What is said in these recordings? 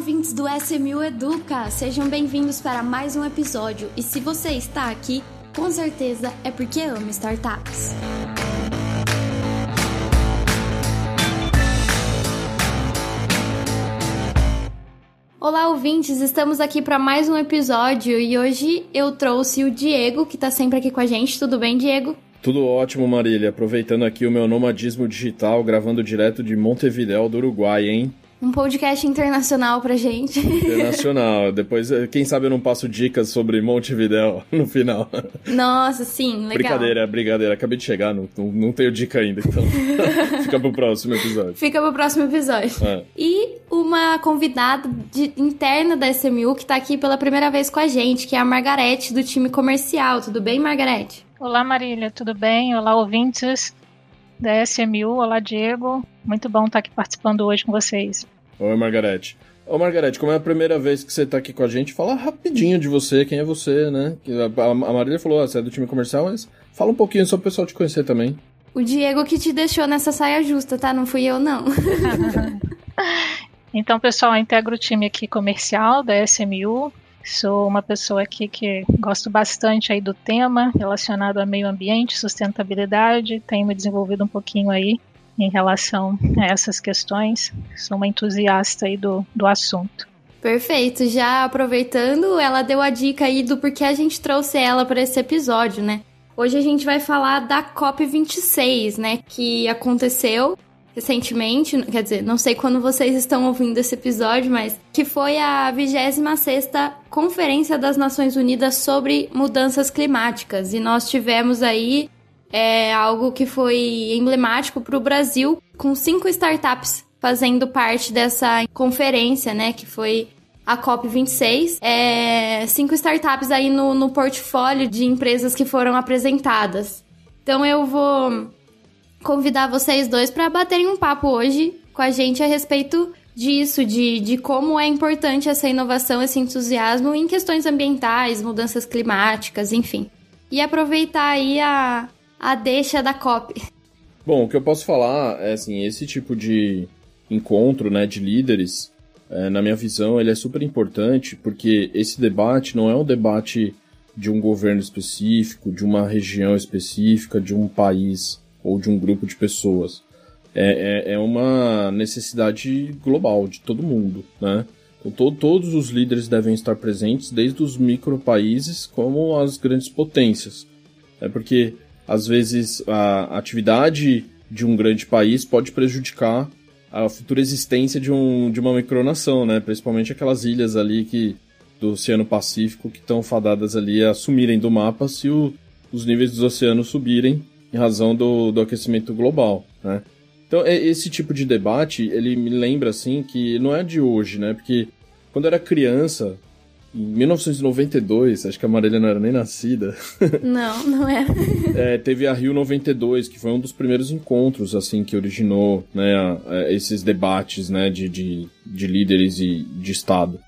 ouvintes do SMU Educa! Sejam bem-vindos para mais um episódio. E se você está aqui, com certeza é porque ama startups. Olá, ouvintes! Estamos aqui para mais um episódio e hoje eu trouxe o Diego, que está sempre aqui com a gente. Tudo bem, Diego? Tudo ótimo, Marília. Aproveitando aqui o meu nomadismo digital, gravando direto de Montevidéu, do Uruguai, hein? Um podcast internacional pra gente. Internacional. Depois, eh, quem sabe eu não passo dicas sobre Montevidéu no final. Nossa, sim, legal. Brincadeira, brincadeira. Acabei de chegar, não, não, não tenho dica ainda, então fica pro próximo episódio. Fica pro próximo episódio. É. E uma convidada de, interna da SMU que tá aqui pela primeira vez com a gente, que é a Margarete, do time comercial. Tudo bem, Margarete? Olá, Marília, tudo bem? Olá, ouvintes da SMU. Olá, Diego. Muito bom estar aqui participando hoje com vocês. Oi, Margarete. Ô, Margarete, como é a primeira vez que você está aqui com a gente, fala rapidinho de você, quem é você, né? A, Marília falou, ah, você é do time comercial, mas fala um pouquinho só para o pessoal te conhecer também. O Diego que te deixou nessa saia justa, tá? Não fui eu, não. então, pessoal, eu integro o time aqui comercial da SMU. Sou uma pessoa aqui que gosto bastante aí do tema relacionado a meio ambiente, sustentabilidade, tenho me desenvolvido um pouquinho aí em relação a essas questões. Sou uma entusiasta aí do, do assunto. Perfeito. Já aproveitando, ela deu a dica aí do porquê a gente trouxe ela para esse episódio, né? Hoje a gente vai falar da COP26, né, que aconteceu recentemente, quer dizer, não sei quando vocês estão ouvindo esse episódio, mas que foi a 26ª Conferência das Nações Unidas sobre Mudanças Climáticas. E nós tivemos aí é, algo que foi emblemático para o Brasil, com cinco startups fazendo parte dessa conferência, né, que foi a COP26. É, cinco startups aí no, no portfólio de empresas que foram apresentadas. Então eu vou convidar vocês dois para baterem um papo hoje com a gente a respeito disso, de, de como é importante essa inovação, esse entusiasmo em questões ambientais, mudanças climáticas, enfim. E aproveitar aí a, a deixa da COP. Bom, o que eu posso falar é assim, esse tipo de encontro né, de líderes, é, na minha visão, ele é super importante porque esse debate não é um debate de um governo específico, de uma região específica, de um país ou de um grupo de pessoas. É, é, é uma necessidade global de todo mundo, né? Então, to todos os líderes devem estar presentes, desde os micro países como as grandes potências. É porque, às vezes, a atividade de um grande país pode prejudicar a futura existência de, um, de uma micronação, né? Principalmente aquelas ilhas ali que do Oceano Pacífico que estão fadadas ali a sumirem do mapa se o, os níveis dos oceanos subirem em razão do, do aquecimento global, né? Então, esse tipo de debate, ele me lembra, assim, que não é de hoje, né? Porque quando eu era criança, em 1992, acho que a Marília não era nem nascida. Não, não era. é, teve a Rio 92, que foi um dos primeiros encontros, assim, que originou, né, esses debates, né, de, de, de líderes e de Estado.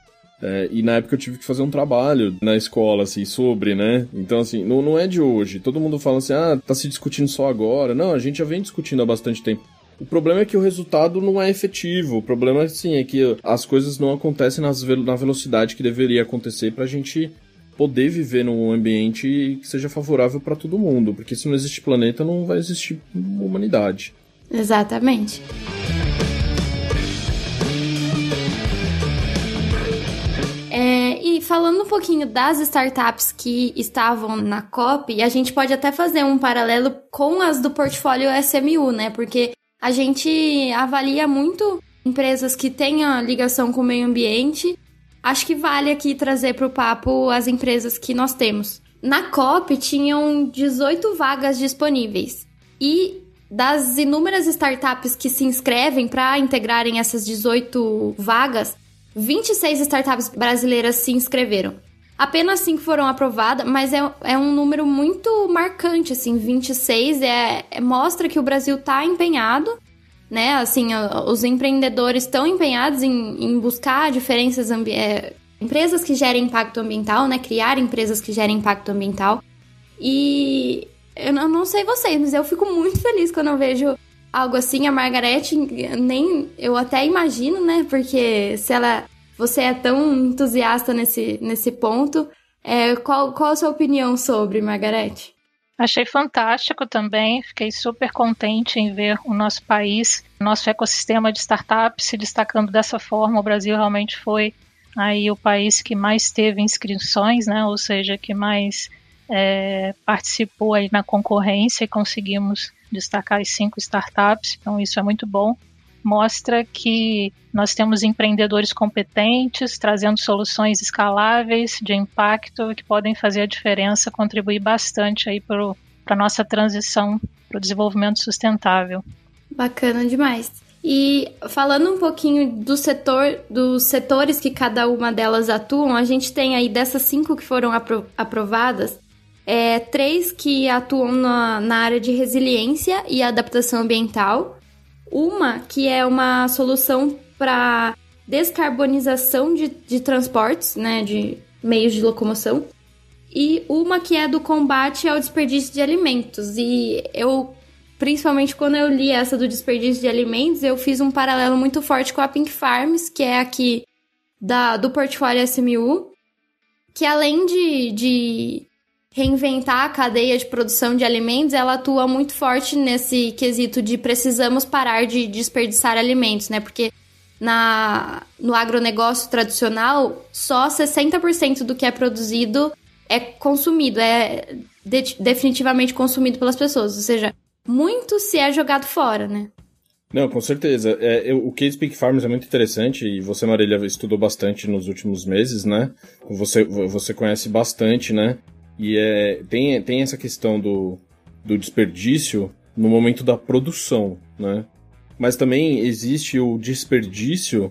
É, e na época eu tive que fazer um trabalho na escola, assim, sobre, né? Então, assim, não, não é de hoje. Todo mundo fala assim, ah, tá se discutindo só agora. Não, a gente já vem discutindo há bastante tempo. O problema é que o resultado não é efetivo. O problema, assim, é que as coisas não acontecem nas, na velocidade que deveria acontecer pra gente poder viver num ambiente que seja favorável para todo mundo. Porque se não existe planeta, não vai existir humanidade. Exatamente. falando um pouquinho das startups que estavam na COP, a gente pode até fazer um paralelo com as do portfólio SMU, né? Porque a gente avalia muito empresas que tenham ligação com o meio ambiente. Acho que vale aqui trazer para o papo as empresas que nós temos. Na COP tinham 18 vagas disponíveis. E das inúmeras startups que se inscrevem para integrarem essas 18 vagas, 26 startups brasileiras se inscreveram. Apenas 5 foram aprovadas, mas é, é um número muito marcante, assim, 26 é, é mostra que o Brasil está empenhado, né? Assim, os empreendedores estão empenhados em, em buscar diferenças é, empresas que gerem impacto ambiental, né? Criar empresas que gerem impacto ambiental. E eu não, não sei vocês, mas eu fico muito feliz quando eu vejo algo assim. A Margarete, nem eu até imagino, né? Porque se ela você é tão entusiasta nesse, nesse ponto. É, qual, qual a sua opinião sobre, Margarete? Achei fantástico também, fiquei super contente em ver o nosso país, nosso ecossistema de startups se destacando dessa forma. O Brasil realmente foi aí o país que mais teve inscrições, né? Ou seja, que mais é, participou aí na concorrência e conseguimos destacar as cinco startups. Então isso é muito bom mostra que nós temos empreendedores competentes, trazendo soluções escaláveis, de impacto, que podem fazer a diferença, contribuir bastante aí para a nossa transição para o desenvolvimento sustentável. Bacana demais. E falando um pouquinho do setor, dos setores que cada uma delas atuam, a gente tem aí dessas cinco que foram apro aprovadas, é, três que atuam na, na área de resiliência e adaptação ambiental, uma que é uma solução para descarbonização de, de transportes, né, de meios de locomoção, e uma que é do combate ao desperdício de alimentos. E eu, principalmente quando eu li essa do desperdício de alimentos, eu fiz um paralelo muito forte com a Pink Farms, que é aqui da, do portfólio SMU, que além de, de reinventar a cadeia de produção de alimentos, ela atua muito forte nesse quesito de precisamos parar de desperdiçar alimentos, né? Porque na, no agronegócio tradicional, só 60% do que é produzido é consumido, é de, definitivamente consumido pelas pessoas. Ou seja, muito se é jogado fora, né? Não, com certeza. É, eu, o Case Peak Farms é muito interessante e você, Marília, estudou bastante nos últimos meses, né? Você, você conhece bastante, né? E é, tem, tem essa questão do, do desperdício no momento da produção, né? Mas também existe o desperdício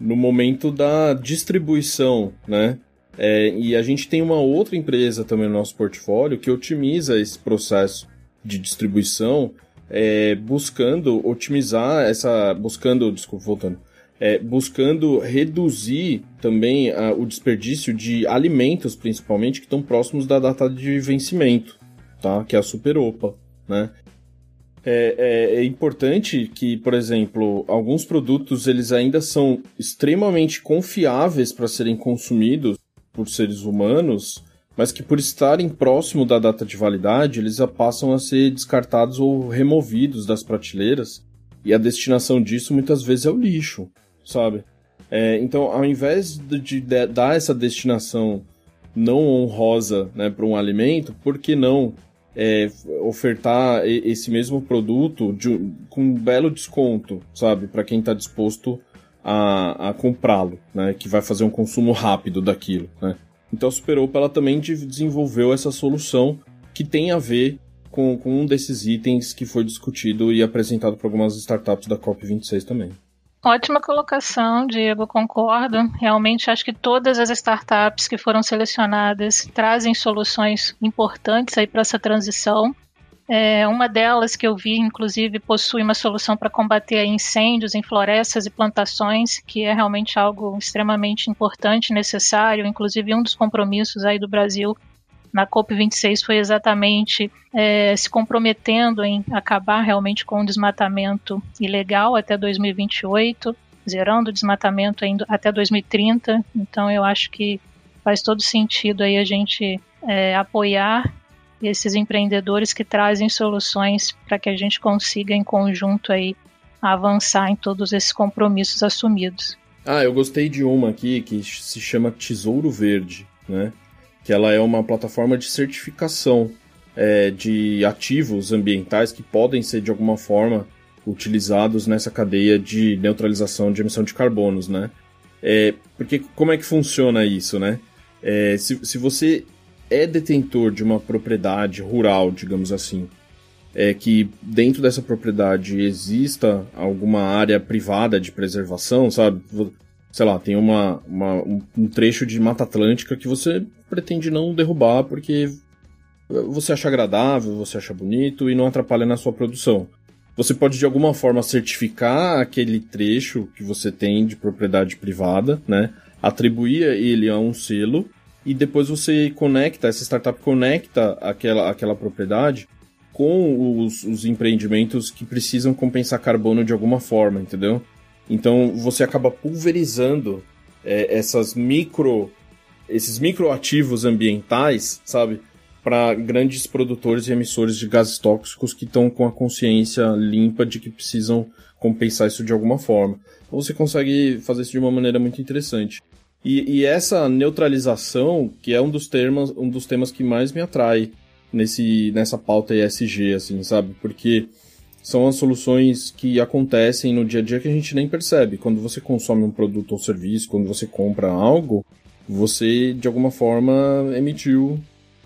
no momento da distribuição, né? É, e a gente tem uma outra empresa também no nosso portfólio que otimiza esse processo de distribuição, é, buscando otimizar essa, buscando, desculpa, voltando, é, buscando reduzir também a, o desperdício de alimentos, principalmente, que estão próximos da data de vencimento, tá? Que é a superopa, né? É, é, é, importante que, por exemplo, alguns produtos eles ainda são extremamente confiáveis para serem consumidos por seres humanos, mas que por estarem próximo da data de validade, eles já passam a ser descartados ou removidos das prateleiras, e a destinação disso muitas vezes é o lixo sabe? É, então, ao invés de, de, de, dar essa destinação não honrosa né, para um alimento, por que não é, ofertar esse mesmo produto de, com um belo desconto, sabe? Para quem está disposto a, a comprá-lo, né? Que vai fazer um consumo rápido daquilo, né? Então a Superopa ela também desenvolveu essa solução que tem a ver com, com um desses itens que foi discutido e apresentado por algumas startups da COP26 também. Ótima colocação, Diego, concordo. Realmente acho que todas as startups que foram selecionadas trazem soluções importantes aí para essa transição. É, uma delas que eu vi, inclusive, possui uma solução para combater incêndios em florestas e plantações, que é realmente algo extremamente importante, necessário. Inclusive, um dos compromissos aí do Brasil na COP26 foi exatamente é, se comprometendo em acabar realmente com o desmatamento ilegal até 2028, zerando o desmatamento ainda até 2030. Então eu acho que faz todo sentido aí a gente é, apoiar esses empreendedores que trazem soluções para que a gente consiga em conjunto aí avançar em todos esses compromissos assumidos. Ah, eu gostei de uma aqui que se chama Tesouro Verde, né? Que ela é uma plataforma de certificação é, de ativos ambientais que podem ser de alguma forma utilizados nessa cadeia de neutralização de emissão de carbonos, né? É, porque como é que funciona isso, né? É, se, se você é detentor de uma propriedade rural, digamos assim, é que dentro dessa propriedade exista alguma área privada de preservação, sabe? Sei lá, tem uma, uma, um trecho de Mata Atlântica que você pretende não derrubar porque você acha agradável, você acha bonito e não atrapalha na sua produção. Você pode de alguma forma certificar aquele trecho que você tem de propriedade privada, né? Atribuir ele a um selo e depois você conecta, essa startup conecta aquela, aquela propriedade com os, os empreendimentos que precisam compensar carbono de alguma forma, entendeu? Então você acaba pulverizando é, essas micro, esses microativos ambientais, sabe? Para grandes produtores e emissores de gases tóxicos que estão com a consciência limpa de que precisam compensar isso de alguma forma. Então você consegue fazer isso de uma maneira muito interessante. E, e, essa neutralização, que é um dos, termos, um dos temas que mais me atrai nesse, nessa pauta ESG, assim, sabe? Porque são as soluções que acontecem no dia a dia que a gente nem percebe. Quando você consome um produto ou serviço, quando você compra algo, você, de alguma forma, emitiu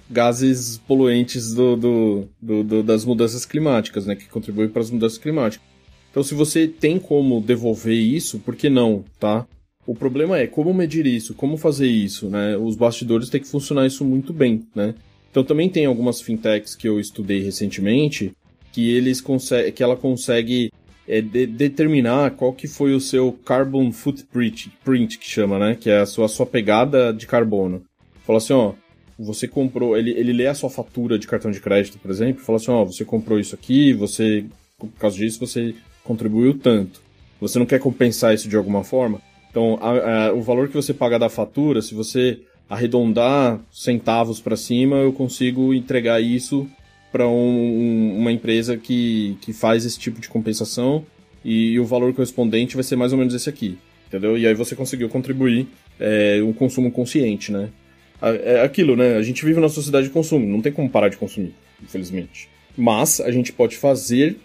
gases poluentes do, do, do, do das mudanças climáticas, né? Que contribuem para as mudanças climáticas. Então, se você tem como devolver isso, por que não, tá? O problema é como medir isso, como fazer isso, né? Os bastidores têm que funcionar isso muito bem, né? Então também tem algumas fintechs que eu estudei recentemente que eles conseguem, que ela consegue é, de, determinar qual que foi o seu carbon footprint, print que chama, né? Que é a sua, a sua pegada de carbono. Fala assim, ó, você comprou, ele, ele lê a sua fatura de cartão de crédito, por exemplo, fala assim, ó, você comprou isso aqui, você, por causa disso, você contribuiu tanto. Você não quer compensar isso de alguma forma? Então, a, a, o valor que você paga da fatura, se você arredondar centavos para cima, eu consigo entregar isso para um, uma empresa que, que faz esse tipo de compensação e, e, o valor correspondente vai ser mais ou menos esse aqui, entendeu? E aí você conseguiu contribuir é, um consumo consciente, né? É aquilo, né? A gente vive numa sociedade de consumo, não tem como parar de consumir, infelizmente. Mas a gente pode fazer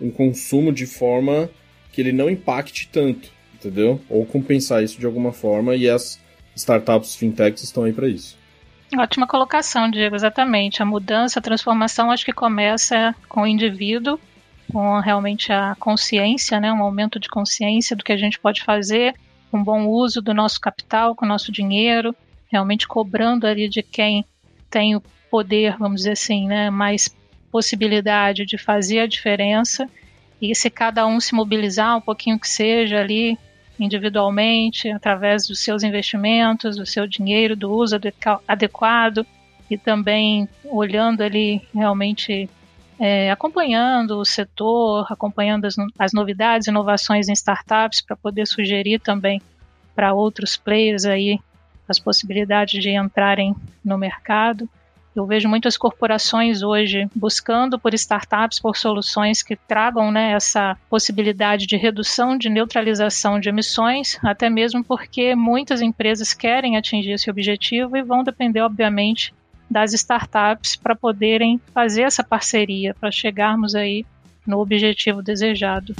um consumo de forma que ele não impacte tanto entendeu? Ou compensar isso de alguma forma e as startups fintechs estão aí para isso. Ótima colocação, Diego, exatamente. A mudança, a transformação acho que começa com o indivíduo, com realmente a consciência, né, um aumento de consciência do que a gente pode fazer, um bom uso do nosso capital, com o nosso dinheiro, realmente cobrando ali de quem tem o poder, vamos dizer assim, né, mais possibilidade de fazer a diferença. E se cada um se mobilizar um pouquinho que seja ali, individualmente, através dos seus investimentos, do seu dinheiro, do uso adequado e também olhando ali realmente é, acompanhando o setor, acompanhando as, as novidades, inovações em startups para poder sugerir também para outros players aí as possibilidades de entrarem no mercado. Eu vejo muitas corporações hoje buscando por startups, por soluções que tragam né, essa possibilidade de redução, de neutralização de emissões, até mesmo porque muitas empresas querem atingir esse objetivo e vão depender, obviamente, das startups para poderem fazer essa parceria, para chegarmos aí no objetivo desejado.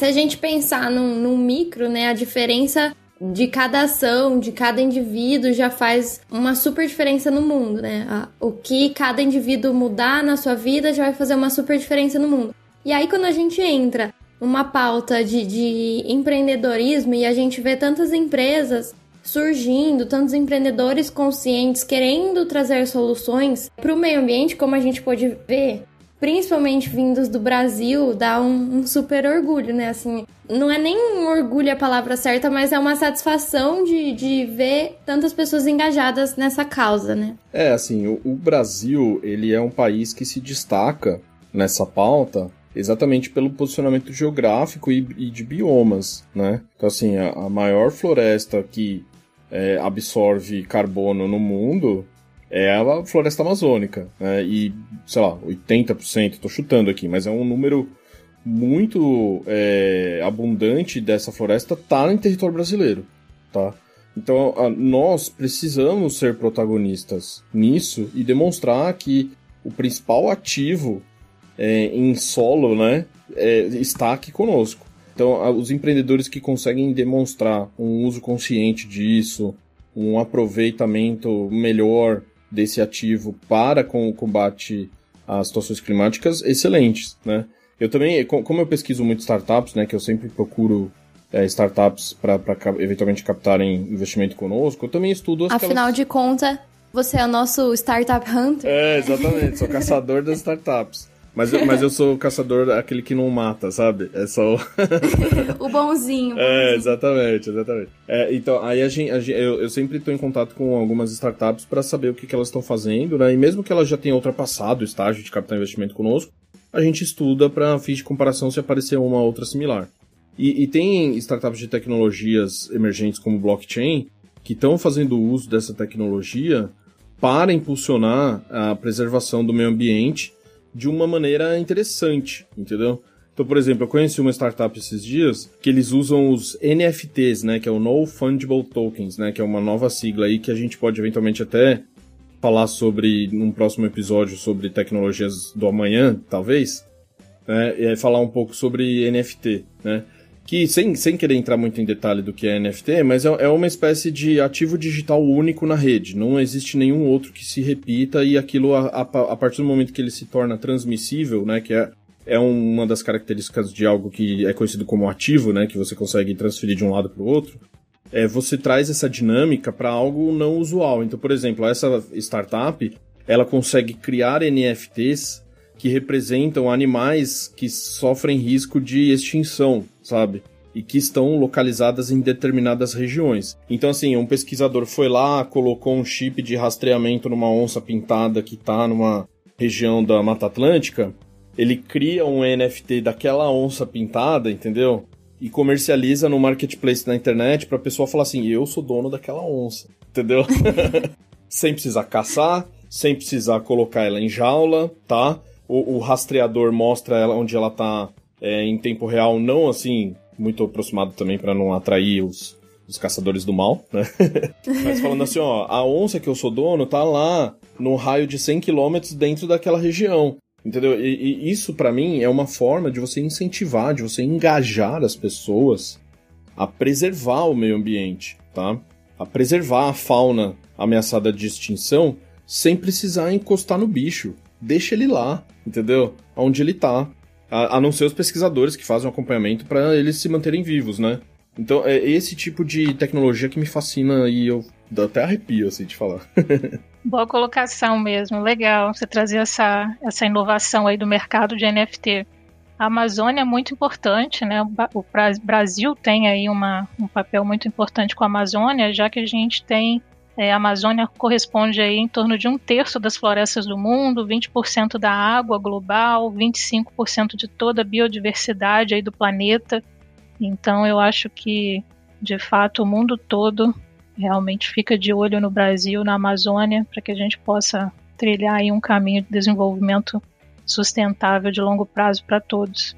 Se a gente pensar num, num micro, né, a diferença de cada ação, de cada indivíduo já faz uma super diferença no mundo, né? O que cada indivíduo mudar na sua vida já vai fazer uma super diferença no mundo. E aí, quando a gente entra numa pauta de, de empreendedorismo e a gente vê tantas empresas surgindo, tantos empreendedores conscientes querendo trazer soluções para o meio ambiente, como a gente pode ver principalmente vindos do Brasil, dá um, um, super orgulho, né? Assim, não é nem um orgulho a palavra certa, mas é uma satisfação de, de ver tantas pessoas engajadas nessa causa, né? É, assim, o, o Brasil, ele é um país que se destaca nessa pauta exatamente pelo posicionamento geográfico e, e de biomas, né? Então, assim, a, a maior floresta que é, absorve carbono no mundo é a floresta amazônica. Né? E, sei lá, 80%, estou chutando aqui, mas é um número muito é, abundante dessa floresta tá em território brasileiro, tá? Então, a, nós precisamos ser protagonistas nisso e demonstrar que o principal ativo é, em solo, né, é, está aqui conosco. Então, a, os empreendedores que conseguem demonstrar um uso consciente disso, um aproveitamento melhor desse ativo para com o combate às situações climáticas excelentes, né? Eu também, como eu pesquiso muito startups, né, que eu sempre procuro é, startups para eventualmente captarem investimento conosco, eu também estudo as Afinal elas... de contas, você é o nosso startup hunter. É, exatamente, sou caçador das startups. Mas, eu, mas eu sou o caçador, aquele que não mata, sabe? É só o. o bonzinho. É, exatamente, exatamente. É, então, aí a gente, a gente eu, eu, sempre estou em contato com algumas startups para saber o que, que elas estão fazendo, né? E mesmo que elas já tenham ultrapassado o estágio de capital investimento conosco, a gente estuda para fins de comparação se aparecer uma outra similar. E, e tem startups de tecnologias emergentes como blockchain que estão fazendo uso dessa tecnologia para impulsionar a preservação do meio ambiente de uma maneira interessante, entendeu? Então, por exemplo, eu conheci uma startup esses dias que eles usam os NFTs, né, que é o No Fungible Tokens, né, que é uma nova sigla aí que a gente pode eventualmente até falar sobre num próximo episódio sobre tecnologias do amanhã, talvez, né, e falar um pouco sobre NFT, né? Que sem, sem querer entrar muito em detalhe do que é NFT, mas é, é uma espécie de ativo digital único na rede. Não existe nenhum outro que se repita e aquilo, a, a, a partir do momento que ele se torna transmissível, né, que é, é uma das características de algo que é conhecido como ativo, né, que você consegue transferir de um lado para o outro, é, você traz essa dinâmica para algo não usual. Então, por exemplo, essa startup, ela consegue criar NFTs que representam animais que sofrem risco de extinção, sabe? E que estão localizadas em determinadas regiões. Então, assim, um pesquisador foi lá, colocou um chip de rastreamento numa onça pintada que está numa região da Mata Atlântica. Ele cria um NFT daquela onça pintada, entendeu? E comercializa no marketplace da internet para a pessoa falar assim: eu sou dono daquela onça, entendeu? sem precisar caçar, sem precisar colocar ela em jaula, tá? o, o rastreador mostra ela onde ela tá é, em tempo real, não assim, muito aproximado também para não atrair os, os caçadores do mal, né? Mas falando assim, ó, a onça que eu sou dono tá lá no raio de 100 km dentro daquela região. Entendeu? E, e isso para mim é uma forma de você incentivar, de você engajar as pessoas a preservar o meio ambiente, tá? A preservar a fauna ameaçada de extinção sem precisar encostar no bicho deixa ele lá, entendeu? Onde ele tá. A, a não ser os pesquisadores que fazem um acompanhamento para eles se manterem vivos, né? Então é esse tipo de tecnologia que me fascina e eu até arrepio, assim, de falar. Boa colocação mesmo, legal você trazer essa, essa inovação aí do mercado de NFT. A Amazônia é muito importante, né? O Brasil tem aí uma, um papel muito importante com a Amazônia, já que a gente tem é, a Amazônia corresponde aí em torno de um terço das florestas do mundo, 20% da água global, 25% de toda a biodiversidade aí do planeta. Então eu acho que, de fato, o mundo todo realmente fica de olho no Brasil, na Amazônia, para que a gente possa trilhar aí um caminho de desenvolvimento sustentável de longo prazo para todos.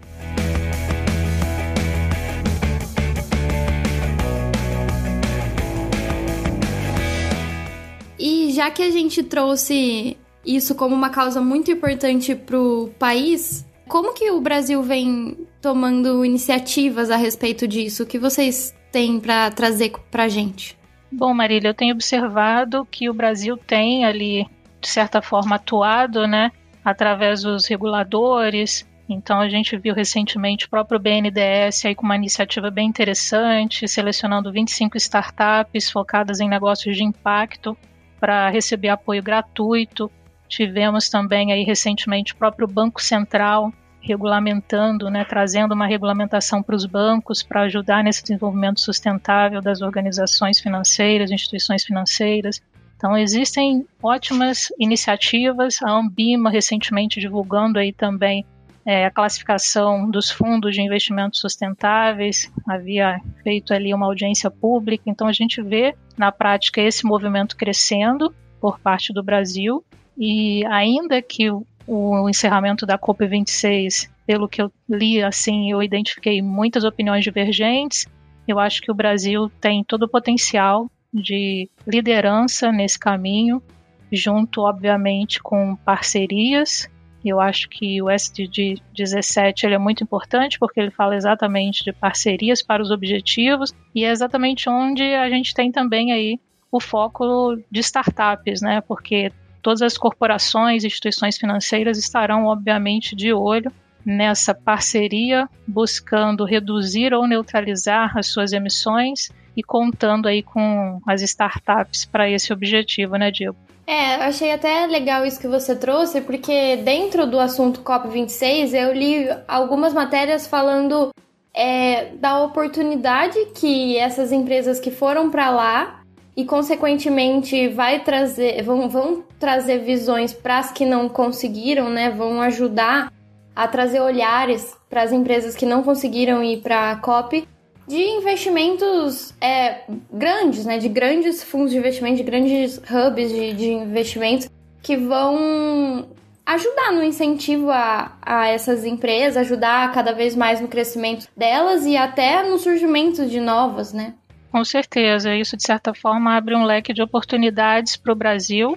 Já que a gente trouxe isso como uma causa muito importante para o país, como que o Brasil vem tomando iniciativas a respeito disso? O que vocês têm para trazer para a gente? Bom, Marília, eu tenho observado que o Brasil tem ali, de certa forma, atuado, né, através dos reguladores. Então, a gente viu recentemente o próprio BNDES aí com uma iniciativa bem interessante, selecionando 25 startups focadas em negócios de impacto para receber apoio gratuito. Tivemos também aí recentemente o próprio Banco Central regulamentando, né, trazendo uma regulamentação para os bancos para ajudar nesse desenvolvimento sustentável das organizações financeiras, instituições financeiras. Então existem ótimas iniciativas. A Ambima recentemente divulgando aí também é, a classificação dos fundos de investimentos sustentáveis, havia feito ali uma audiência pública, então a gente vê na prática esse movimento crescendo por parte do Brasil e ainda que o, o encerramento da COP26, pelo que eu li, assim, eu identifiquei muitas opiniões divergentes. Eu acho que o Brasil tem todo o potencial de liderança nesse caminho, junto, obviamente, com parcerias eu acho que o SDG 17 ele é muito importante porque ele fala exatamente de parcerias para os objetivos e é exatamente onde a gente tem também aí o foco de startups, né? Porque todas as corporações e instituições financeiras estarão, obviamente, de olho nessa parceria, buscando reduzir ou neutralizar as suas emissões e contando aí com as startups para esse objetivo, né, Diego? É, achei até legal isso que você trouxe, porque dentro do assunto COP26 eu li algumas matérias falando é, da oportunidade que essas empresas que foram para lá e consequentemente vai trazer, vão, vão trazer visões para as que não conseguiram, né? Vão ajudar a trazer olhares para as empresas que não conseguiram ir para a COP de investimentos é, grandes, né? De grandes fundos de investimento, de grandes hubs de, de investimentos que vão ajudar no incentivo a, a essas empresas, ajudar cada vez mais no crescimento delas e até no surgimento de novas, né? Com certeza, isso de certa forma abre um leque de oportunidades para o Brasil,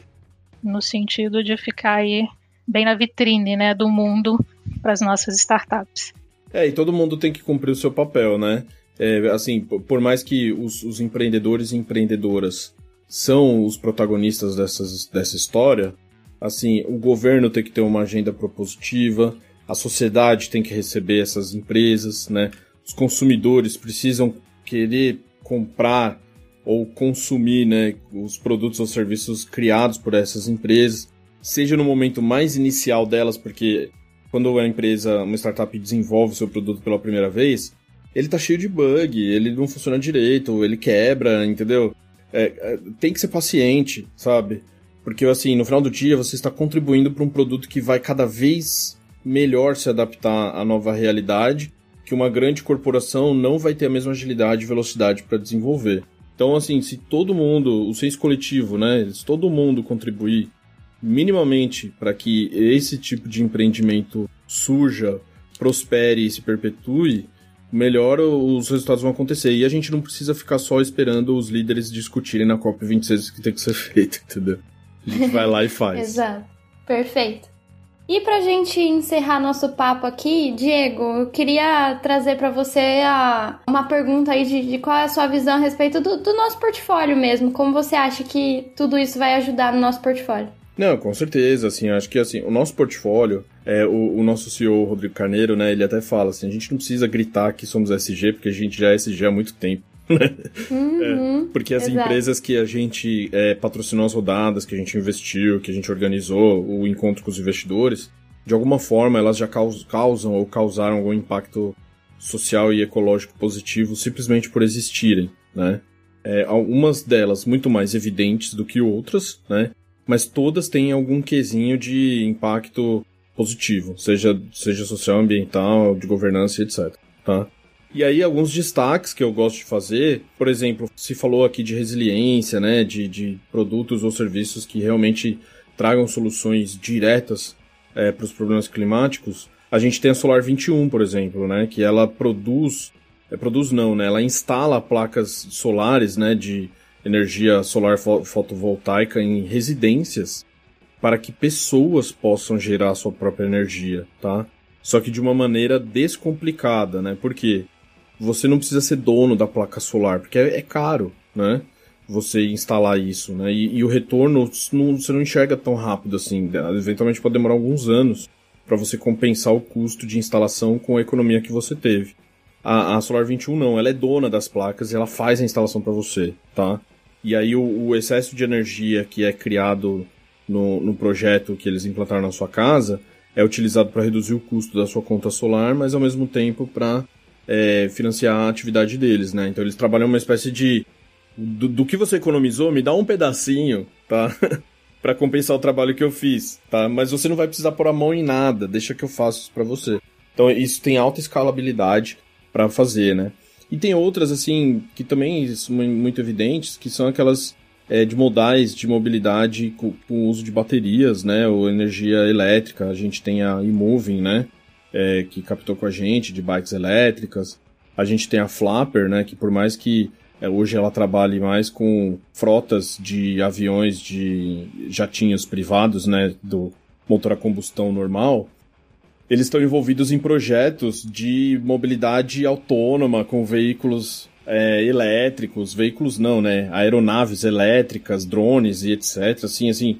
no sentido de ficar aí bem na vitrine né, do mundo para as nossas startups. É, e todo mundo tem que cumprir o seu papel, né? É, assim, por mais que os, os, empreendedores e empreendedoras são os protagonistas dessas, dessa história, assim, o governo tem que ter uma agenda propositiva, a sociedade tem que receber essas empresas, né? Os consumidores precisam querer comprar ou consumir, né, os produtos ou serviços criados por essas empresas, seja no momento mais inicial delas, porque quando a empresa, uma startup desenvolve seu produto pela primeira vez, ele tá cheio de bug, ele não funciona direito, ele quebra, entendeu? É, é, tem que ser paciente, sabe? Porque, assim, no final do dia você está contribuindo para um produto que vai cada vez melhor se adaptar à nova realidade, que uma grande corporação não vai ter a mesma agilidade e velocidade para desenvolver. Então, assim, se todo mundo, o senso coletivo, né? Se todo mundo contribuir minimamente para que esse tipo de empreendimento surja, prospere e se perpetue, melhor os resultados vão acontecer. E a gente não precisa ficar só esperando os líderes discutirem na COP26 o que tem que ser feito, entendeu? A gente vai lá e faz. Exato. Perfeito. E pra gente encerrar nosso papo aqui, Diego, eu queria trazer para você a, uma pergunta aí de, de, qual é a sua visão a respeito do, do nosso portfólio mesmo. Como você acha que tudo isso vai ajudar no nosso portfólio? Não, com certeza, assim, acho que assim, o nosso portfólio, é, o, o, nosso CEO, Rodrigo Carneiro, né, ele até fala assim, a gente não precisa gritar que somos SG, porque a gente já é SG há muito tempo. Né? Uhum, é, porque as exato. empresas que a gente é, patrocinou as rodadas, que a gente investiu, que a gente organizou o encontro com os investidores, de alguma forma elas já causam ou causaram algum impacto social e ecológico positivo simplesmente por existirem, né? É, algumas delas muito mais evidentes do que outras, né? Mas todas têm algum quesinho de impacto positivo, seja, seja social, ambiental, de governança, etc. Tá? E aí, alguns destaques que eu gosto de fazer, por exemplo, se falou aqui de resiliência, né, de, de produtos ou serviços que realmente tragam soluções diretas é, para os problemas climáticos. A gente tem a Solar 21, por exemplo, né, que ela produz, é, produz não, né, ela instala placas solares, né, de energia solar fotovoltaica em residências para que pessoas possam gerar sua própria energia, tá? Só que de uma maneira descomplicada, né? Porque você não precisa ser dono da placa solar, porque é, é caro, né? Você instalar isso, né? E, e o retorno não, você não enxerga tão rápido assim. Eventualmente pode demorar alguns anos para você compensar o custo de instalação com a economia que você teve. A, a Solar 21 não, ela é dona das placas e ela faz a instalação para você, tá? E aí o, o, excesso de energia que é criado no, no projeto que eles implantaram na sua casa é utilizado para reduzir o custo da sua conta solar, mas ao mesmo tempo para é, financiar a atividade deles, né? Então eles trabalham uma espécie de do, do que você economizou, me dá um pedacinho, tá? para compensar o trabalho que eu fiz, tá? Mas você não vai precisar pôr a mão em nada, deixa que eu faço isso para você. Então isso tem alta escalabilidade para fazer, né? E tem outras, assim, que também são muito evidentes, que são aquelas é, de modais de mobilidade com, com uso de baterias, né? Ou energia elétrica. A gente tem a eMoving, né? É, que captou com a gente, de bikes elétricas. A gente tem a Flapper, né? Que por mais que é, hoje ela trabalhe mais com frotas de aviões de jatinhos privados, né? Do motor a combustão normal, eles estão envolvidos em projetos de mobilidade autônoma com veículos é, elétricos, veículos não, né? Aeronaves elétricas, drones e etc. Assim, assim,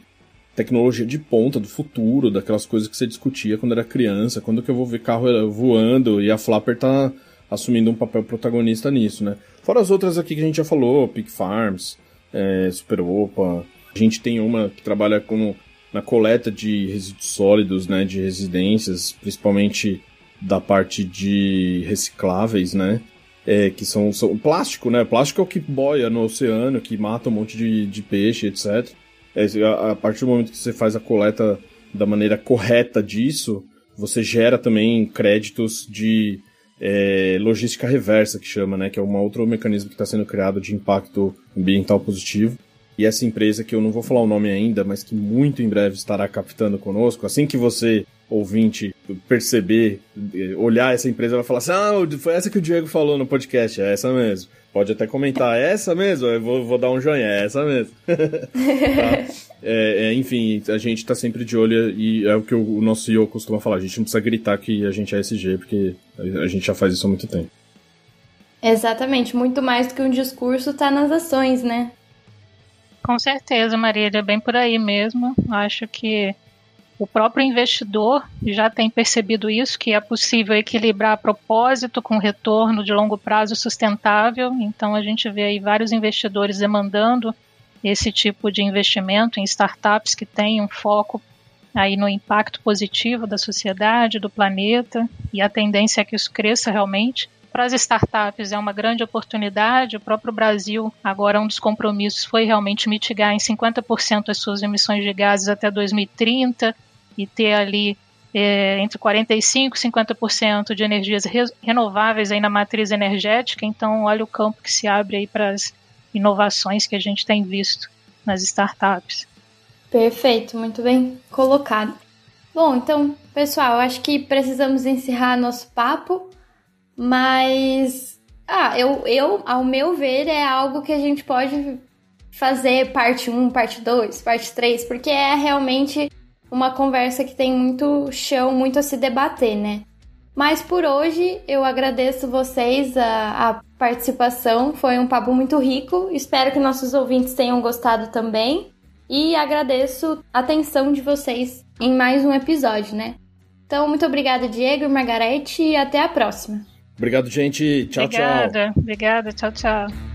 tecnologia de ponta do futuro, daquelas coisas que você discutia quando era criança. Quando que eu vou ver carro voando e a Flapper tá assumindo um papel protagonista nisso, né? Fora as outras aqui que a gente já falou, Peak Farms, é, Super Opa. A gente tem uma que trabalha com na coleta de resíduos sólidos, né, de residências, principalmente da parte de recicláveis, né, é, que são, são plástico, né, plástico é o que boia no oceano, que mata um monte de, de peixe, etc. É, a, a partir do momento que você faz a coleta da maneira correta disso, você gera também créditos de é, logística reversa, que chama, né? Que é um outro mecanismo que está sendo criado de impacto ambiental positivo. E essa empresa, que eu não vou falar o nome ainda, mas que muito em breve estará captando conosco, assim que você, ouvinte, perceber, é, olhar essa empresa, vai falar assim: ah, foi essa que o Diego falou no podcast, é essa mesmo. Pode até comentar, é essa mesmo? Eu vou, vou dar um joinha, é essa mesmo. tá? é, é, enfim, a gente tá sempre de olho e é o que o, o nosso CEO costuma falar. A gente não precisa gritar que a gente é SG, porque a gente já faz isso há muito tempo. Exatamente, muito mais do que um discurso tá nas ações, né? Com certeza, Marília, bem por aí mesmo. Acho que o próprio investidor já tem percebido isso, que é possível equilibrar propósito com retorno de longo prazo sustentável. Então a gente vê aí vários investidores demandando esse tipo de investimento em startups que têm um foco aí no impacto positivo da sociedade, do planeta, e a tendência é que isso cresça realmente. Para as startups é uma grande oportunidade. O próprio Brasil, agora, um dos compromissos foi realmente mitigar em 50% as suas emissões de gases até 2030 e ter ali é, entre 45% e 50% de energias re renováveis aí na matriz energética. Então, olha o campo que se abre aí para as inovações que a gente tem visto nas startups. Perfeito, muito bem colocado. Bom, então, pessoal, acho que precisamos encerrar nosso papo, mas ah, eu, eu, ao meu ver, é algo que a gente pode fazer parte 1, parte 2, parte 3, porque é realmente uma conversa que tem muito chão, muito a se debater, né? Mas por hoje eu agradeço vocês a, a, participação, foi um papo muito rico. Espero que nossos ouvintes tenham gostado também. E agradeço a atenção de vocês em mais um episódio, né? Então, muito obrigada, Diego e Margarete, e até a próxima. Obrigado, gente. Tchau, obrigada, tchau. Obrigada, obrigada. Tchau, tchau.